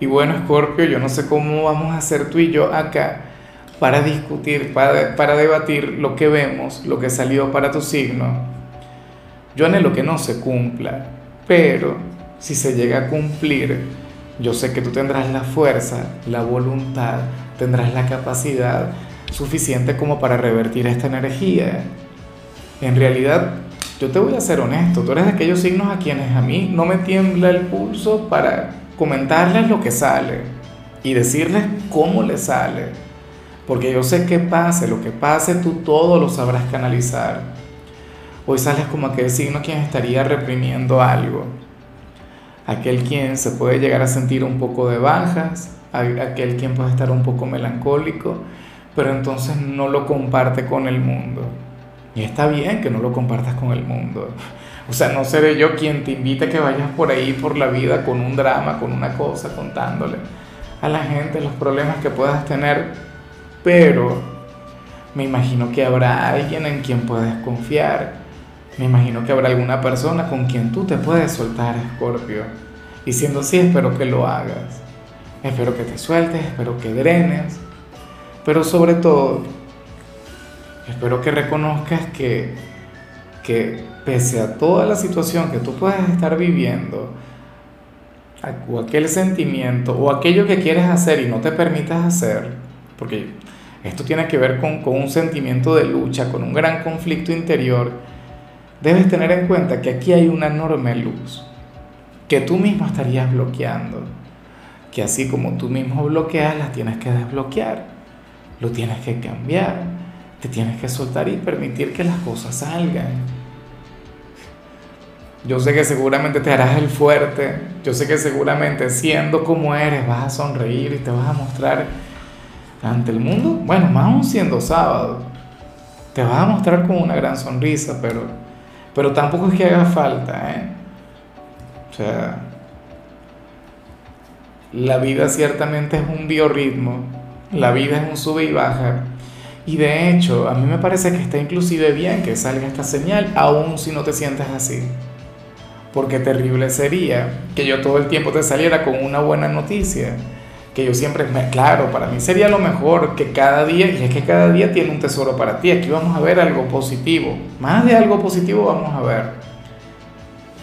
Y bueno, Scorpio, yo no sé cómo vamos a hacer tú y yo acá para discutir, para, para debatir lo que vemos, lo que salió para tu signo. Yo anhelo que no se cumpla, pero si se llega a cumplir, yo sé que tú tendrás la fuerza, la voluntad, tendrás la capacidad suficiente como para revertir esta energía. En realidad, yo te voy a ser honesto, tú eres de aquellos signos a quienes a mí no me tiembla el pulso para comentarles lo que sale y decirles cómo le sale. Porque yo sé que pase, lo que pase, tú todo lo sabrás canalizar. Hoy sales como aquel signo quien estaría reprimiendo algo. Aquel quien se puede llegar a sentir un poco de bajas, aquel quien puede estar un poco melancólico, pero entonces no lo comparte con el mundo. Y está bien que no lo compartas con el mundo. O sea, no seré yo quien te invite a que vayas por ahí por la vida con un drama, con una cosa, contándole a la gente los problemas que puedas tener, pero me imagino que habrá alguien en quien puedes confiar. Me imagino que habrá alguna persona con quien tú te puedes soltar, Scorpio. Y siendo así, espero que lo hagas. Espero que te sueltes, espero que drenes. Pero sobre todo, espero que reconozcas que, que pese a toda la situación que tú puedas estar viviendo, o aquel sentimiento, o aquello que quieres hacer y no te permitas hacer, porque esto tiene que ver con, con un sentimiento de lucha, con un gran conflicto interior, debes tener en cuenta que aquí hay una enorme luz, que tú mismo estarías bloqueando, que así como tú mismo bloqueas, las tienes que desbloquear, lo tienes que cambiar, te tienes que soltar y permitir que las cosas salgan. Yo sé que seguramente te harás el fuerte, yo sé que seguramente siendo como eres vas a sonreír y te vas a mostrar ante el mundo, bueno, más aún siendo sábado, te vas a mostrar con una gran sonrisa, pero, pero tampoco es que haga falta, ¿eh? O sea, la vida ciertamente es un biorritmo, la vida es un sube y baja, y de hecho, a mí me parece que está inclusive bien que salga esta señal, aun si no te sientes así porque terrible sería que yo todo el tiempo te saliera con una buena noticia, que yo siempre, claro, para mí sería lo mejor que cada día, y es que cada día tiene un tesoro para ti, aquí vamos a ver algo positivo, más de algo positivo vamos a ver,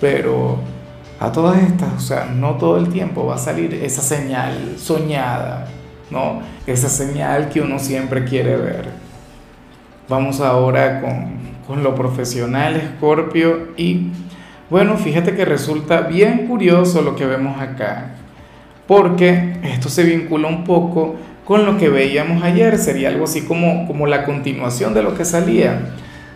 pero a todas estas, o sea, no todo el tiempo va a salir esa señal soñada, ¿no? Esa señal que uno siempre quiere ver. Vamos ahora con, con lo profesional, Scorpio, y bueno, fíjate que resulta bien curioso lo que vemos acá, porque esto se vincula un poco con lo que veíamos ayer, sería algo así como, como la continuación de lo que salía.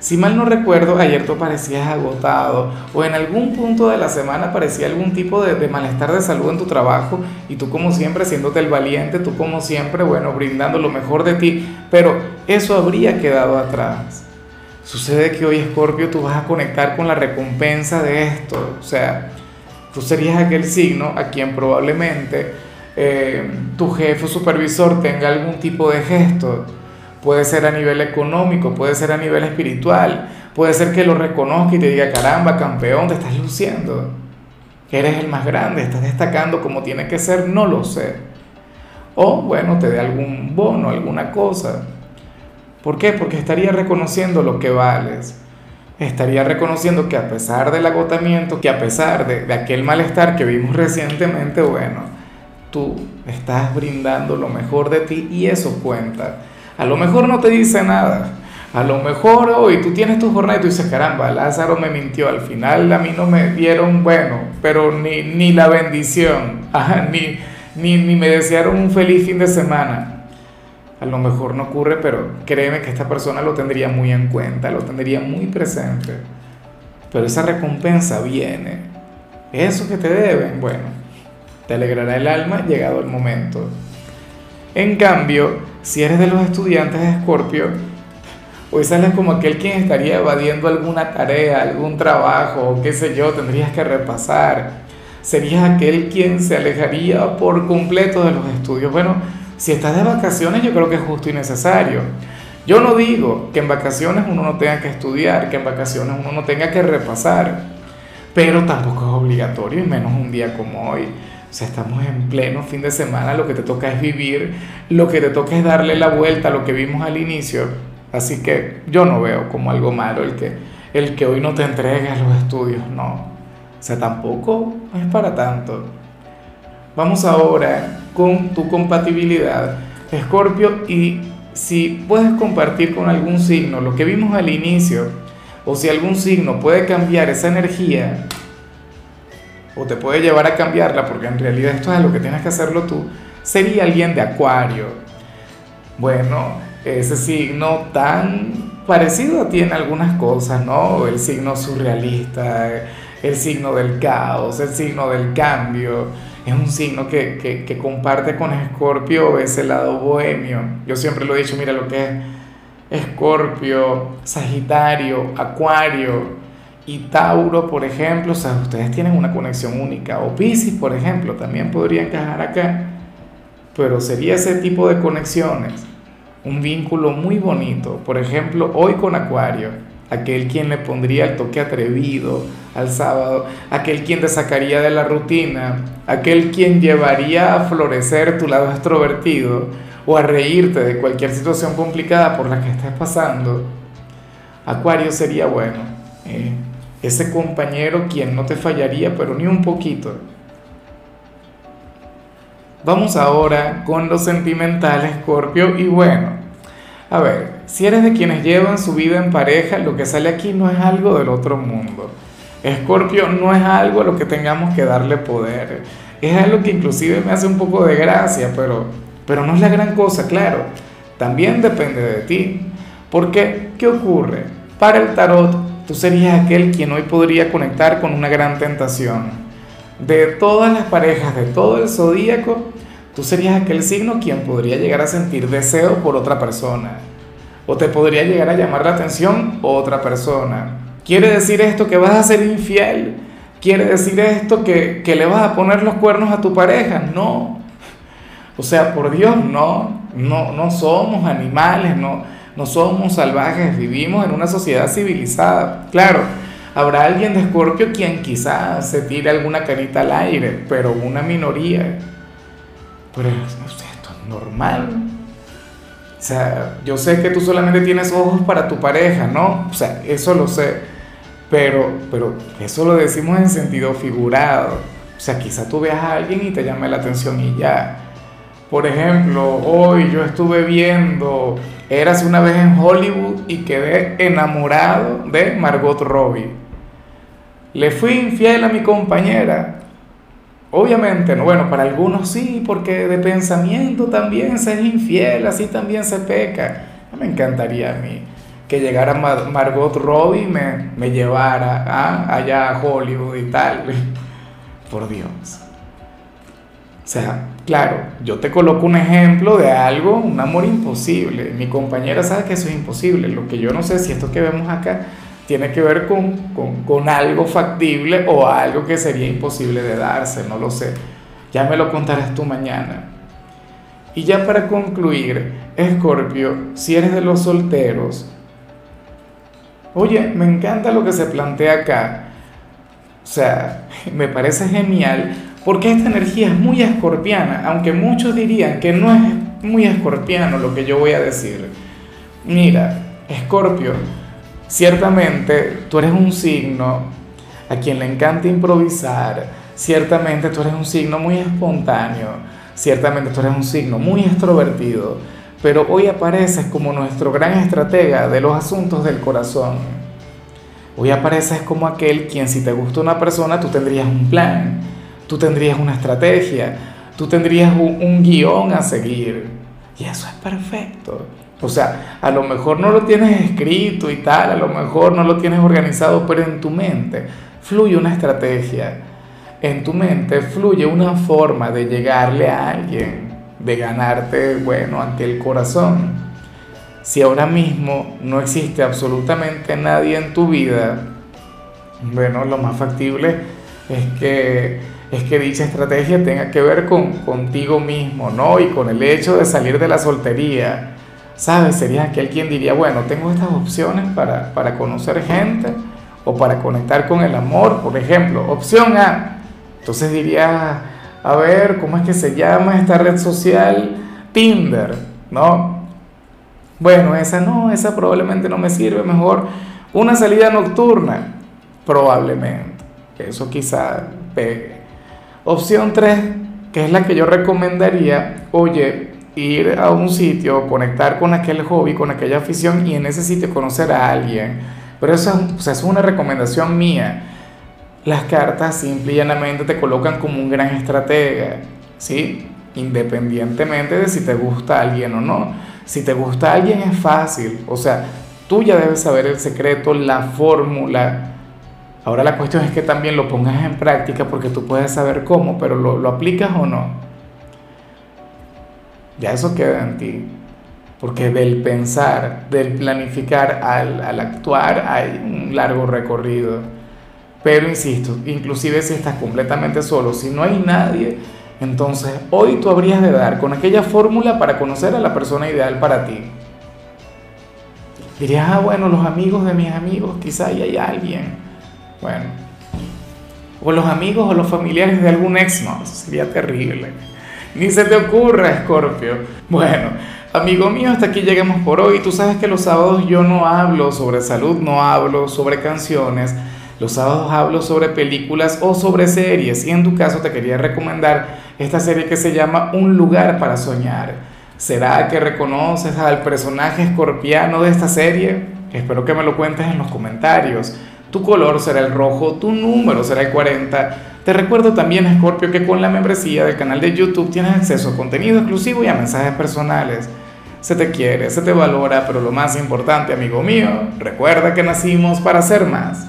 Si mal no recuerdo, ayer tú parecías agotado o en algún punto de la semana parecía algún tipo de, malestar de salud en tu trabajo y tú como siempre siéndote el valiente, tú como siempre, bueno, brindando lo mejor de ti, pero eso habría quedado atrás. Sucede que hoy, Escorpio, tú vas a conectar con la recompensa de esto. O sea, tú serías aquel signo a quien probablemente eh, tu jefe o supervisor tenga algún tipo de gesto. Puede ser a nivel económico, puede ser a nivel espiritual, puede ser que lo reconozca y te diga, caramba, campeón, te estás luciendo. Eres el más grande, estás destacando como tiene que ser, no lo sé. O bueno, te dé algún bono, alguna cosa. ¿Por qué? Porque estaría reconociendo lo que vales. Estaría reconociendo que a pesar del agotamiento, que a pesar de, aquel malestar que vimos recientemente, bueno, tú estás brindando lo mejor de ti y eso cuenta. A lo mejor no te dice nada. A lo mejor hoy tú tienes tu jornada y tú dices, caramba, Lázaro me mintió, al final a mí no me dieron bueno, pero ni, ni la bendición, ni, ni, ni me desearon un feliz fin de semana a lo mejor no ocurre, pero créeme que esta persona lo tendría muy en cuenta, lo tendría muy presente. Pero esa recompensa viene. Eso que te deben, bueno, te alegrará el alma llegado el momento. En cambio, si eres de los estudiantes de Escorpio, hoy sales como aquel quien estaría evadiendo alguna tarea, algún trabajo, o qué sé yo, tendrías que repasar. Serías aquel quien se alejaría por completo de los estudios. Bueno, si estás de vacaciones yo creo que es justo y necesario. Yo no digo que en vacaciones uno no tenga que estudiar, que en vacaciones uno no tenga que repasar, pero tampoco es obligatorio, y menos un día como hoy. O sea, estamos en pleno fin de semana, lo que te toca es vivir, lo que te toca es darle la vuelta a lo que vimos al inicio. Así que yo no veo como algo malo el que, el que hoy no te entregues los estudios, no. O sea, tampoco es para tanto. Vamos ahora con tu compatibilidad, Escorpio, y si puedes compartir con algún signo lo que vimos al inicio, o si algún signo puede cambiar esa energía, o te puede llevar a cambiarla, porque en realidad esto es lo que tienes que hacerlo tú, sería alguien de Acuario. Bueno, ese signo tan parecido a ti en algunas cosas, ¿no? El signo surrealista, el signo del caos, el signo del cambio es un signo que, que, comparte con Escorpio ese lado bohemio. Yo siempre lo he dicho, mira lo que es Escorpio, Sagitario, Acuario y Tauro, por ejemplo, o sea, ustedes tienen una conexión única. O Pisces, por ejemplo, también podría encajar acá. Pero sería ese tipo de conexiones, un vínculo muy bonito. Por ejemplo, hoy con Acuario aquel quien le pondría el toque atrevido al sábado, aquel quien te sacaría de la rutina, aquel quien llevaría a florecer tu lado extrovertido o a reírte de cualquier situación complicada por la que estés pasando. Acuario sería bueno, eh, ese compañero quien no te fallaría, pero ni un poquito. Vamos ahora con lo sentimental, Escorpio, y bueno, a ver, si eres de quienes llevan su vida en pareja, lo que sale aquí no es algo del otro mundo. Escorpio no es algo a lo que tengamos que darle poder. Es algo que inclusive me hace un poco de gracia, pero, pero no es la gran cosa, claro. También depende de ti. Porque, ¿qué ocurre? Para el tarot, tú serías aquel quien hoy podría conectar con una gran tentación. De todas las parejas, de todo el zodíaco, tú serías aquel signo quien podría llegar a sentir deseo por otra persona. O te podría llegar a llamar la atención otra persona. ¿Quiere decir esto que vas a ser infiel? ¿Quiere decir esto que, le vas a poner los cuernos a tu pareja? No. O sea, por Dios, no. No, no somos animales, no, no somos salvajes, vivimos en una sociedad civilizada. Claro, habrá alguien de Escorpio quien quizás se tire alguna carita al aire, pero una minoría. Pero esto es normal. O sea, yo sé que tú solamente tienes ojos para tu pareja, ¿no? O sea, eso lo sé. Pero, pero eso lo decimos en sentido figurado. O sea, quizá tú veas a alguien y te llame la atención y ya. Por ejemplo, hoy yo estuve viendo Eras una vez en Hollywood y quedé enamorado de Margot Robbie. Le fui infiel a mi compañera. Obviamente, no, bueno, para algunos sí, porque de pensamiento también se es infiel, así también se peca. Me encantaría a mí que llegara Margot Robbie y me, me llevara allá a Hollywood y tal. Por Dios. O sea, claro, yo te coloco un ejemplo de algo, un amor imposible. Mi compañera sabe que eso es imposible. Lo que yo no sé si esto que vemos acá tiene que ver con, algo factible o algo que sería imposible de darse, no lo sé. Ya me lo contarás tú mañana. Y ya para concluir, Escorpio, si eres de los solteros, oye, me encanta lo que se plantea acá. O sea, me parece genial porque esta energía es muy escorpiana, aunque muchos dirían que no es muy escorpiano lo que yo voy a decir. Mira, Escorpio, Ciertamente tú eres un signo a quien le encanta improvisar, ciertamente tú eres un signo muy espontáneo, ciertamente tú eres un signo muy extrovertido, pero hoy apareces como nuestro gran estratega de los asuntos del corazón. Hoy apareces como aquel quien si te gusta una persona tú tendrías un plan, tú tendrías una estrategia, tú tendrías un, un guion a seguir. Y eso es perfecto. O sea, a lo mejor no lo tienes escrito y tal, a lo mejor no lo tienes organizado, pero en tu mente fluye una estrategia, en tu mente fluye una forma de llegarle a alguien, de ganarte, bueno, ante el corazón. Si ahora mismo no existe absolutamente nadie en tu vida, bueno, lo más factible es que, es que dicha estrategia tenga que ver con contigo mismo, ¿no? Y con el hecho de salir de la soltería. ¿Sabes? Sería aquel quien diría, bueno, tengo estas opciones para, para conocer gente o para conectar con el amor, por ejemplo. Opción A. Entonces diría, a ver, ¿cómo es que se llama esta red social? Tinder, ¿no? Bueno, esa no, esa probablemente no me sirve. Mejor una salida nocturna, probablemente. Eso quizá pegue. Opción 3, que es la que yo recomendaría, oye, ir a un sitio, conectar con aquel hobby, con aquella afición y en ese sitio conocer a alguien. Pero eso es una recomendación mía. Las cartas simple y llanamente te colocan como un gran estratega, ¿sí? Independientemente de si te gusta alguien o no. Si te gusta alguien es fácil, o sea, tú ya debes saber el secreto, la fórmula. Ahora la cuestión es que también lo pongas en práctica porque tú puedes saber cómo, pero lo, lo aplicas o no. Ya eso queda en ti. Porque del pensar, del planificar al, al actuar hay un largo recorrido. Pero insisto, inclusive si estás completamente solo, si no hay nadie, entonces hoy tú habrías de dar con aquella fórmula para conocer a la persona ideal para ti. Dirías, ah, bueno, los amigos de mis amigos, quizá ahí hay alguien. Bueno, o los amigos o los familiares de algún ex, no, sería terrible. Ni se te ocurra, Scorpio. Bueno, amigo mío, hasta aquí llegamos por hoy. Tú sabes que los sábados yo no hablo sobre salud, no hablo sobre canciones. Los sábados hablo sobre películas o sobre series y en tu caso te quería recomendar esta serie que se llama Un lugar para soñar. ¿Será que reconoces al personaje escorpiano de esta serie? Espero que me lo cuentes en los comentarios. Tu color será el rojo, tu número será el 40. Te recuerdo también, Scorpio, que con la membresía del canal de YouTube tienes acceso a contenido exclusivo y a mensajes personales. Se te quiere, se te valora, pero lo más importante, amigo mío, recuerda que nacimos para ser más.